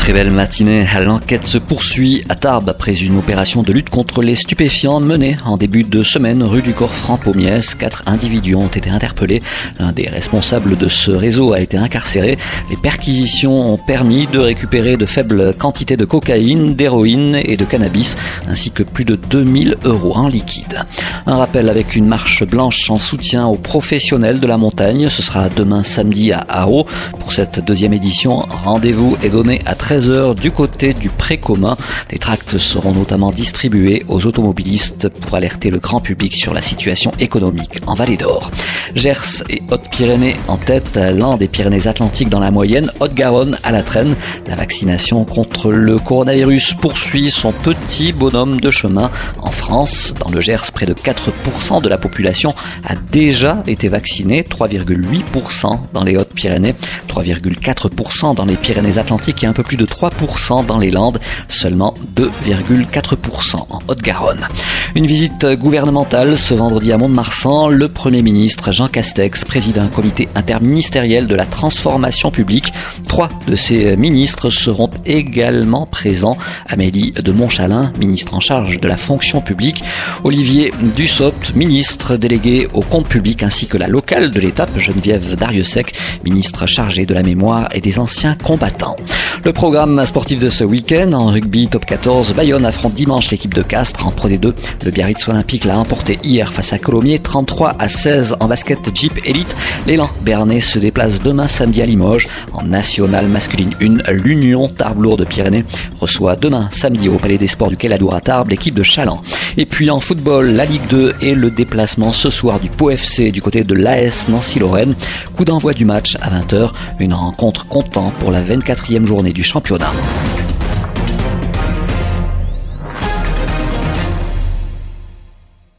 Très belle matinée. L'enquête se poursuit à Tarbes après une opération de lutte contre les stupéfiants menée en début de semaine rue du Corps franc Mies. Quatre individus ont été interpellés. L'un des responsables de ce réseau a été incarcéré. Les perquisitions ont permis de récupérer de faibles quantités de cocaïne, d'héroïne et de cannabis, ainsi que plus de 2000 euros en liquide. Un rappel avec une marche blanche en soutien aux professionnels de la montagne. Ce sera demain samedi à Haro. Pour cette deuxième édition, rendez-vous est donné à 13h du côté du pré commun. Les tracts seront notamment distribués aux automobilistes pour alerter le grand public sur la situation économique en Vallée d'Or. Gers et Haute-Pyrénées en tête, l'un des Pyrénées-Atlantiques dans la moyenne, Haute-Garonne à la traîne. La vaccination contre le coronavirus poursuit son petit bonhomme de chemin en France. Dans le Gers, près de 4% de la population a déjà été vaccinée, 3,8% dans les Hautes-Pyrénées, 3,4% dans les Pyrénées-Atlantiques et un peu plus de 3% dans les Landes, seulement 2,4% en Haute-Garonne. Une visite gouvernementale ce vendredi à Mont-de-Marsan. Le Premier ministre Jean Castex préside un comité interministériel de la transformation publique. Trois de ces ministres seront également présents. Amélie de Montchalin, ministre en charge de la fonction publique. Olivier Dussopt, ministre délégué au compte public ainsi que la locale de l'étape, Geneviève Dariussec, ministre chargée de la mémoire et des anciens combattants. Le programme sportif de ce week-end, en rugby top 14, Bayonne affronte dimanche l'équipe de Castres en Pro D2. Le Biarritz Olympique l'a emporté hier face à Colomiers, 33 à 16 en basket Jeep Elite. L'élan Bernet se déplace demain samedi à Limoges. En nationale masculine 1, l'Union Tarbes de Pyrénées reçoit demain samedi au Palais des Sports du Caladour à Tarbes l'équipe de Chaland. Et puis en football, la Ligue 2 et le déplacement ce soir du Pau FC du côté de l'AS Nancy-Lorraine. Coup d'envoi du match à 20h, une rencontre comptant pour la 24e journée du championnat.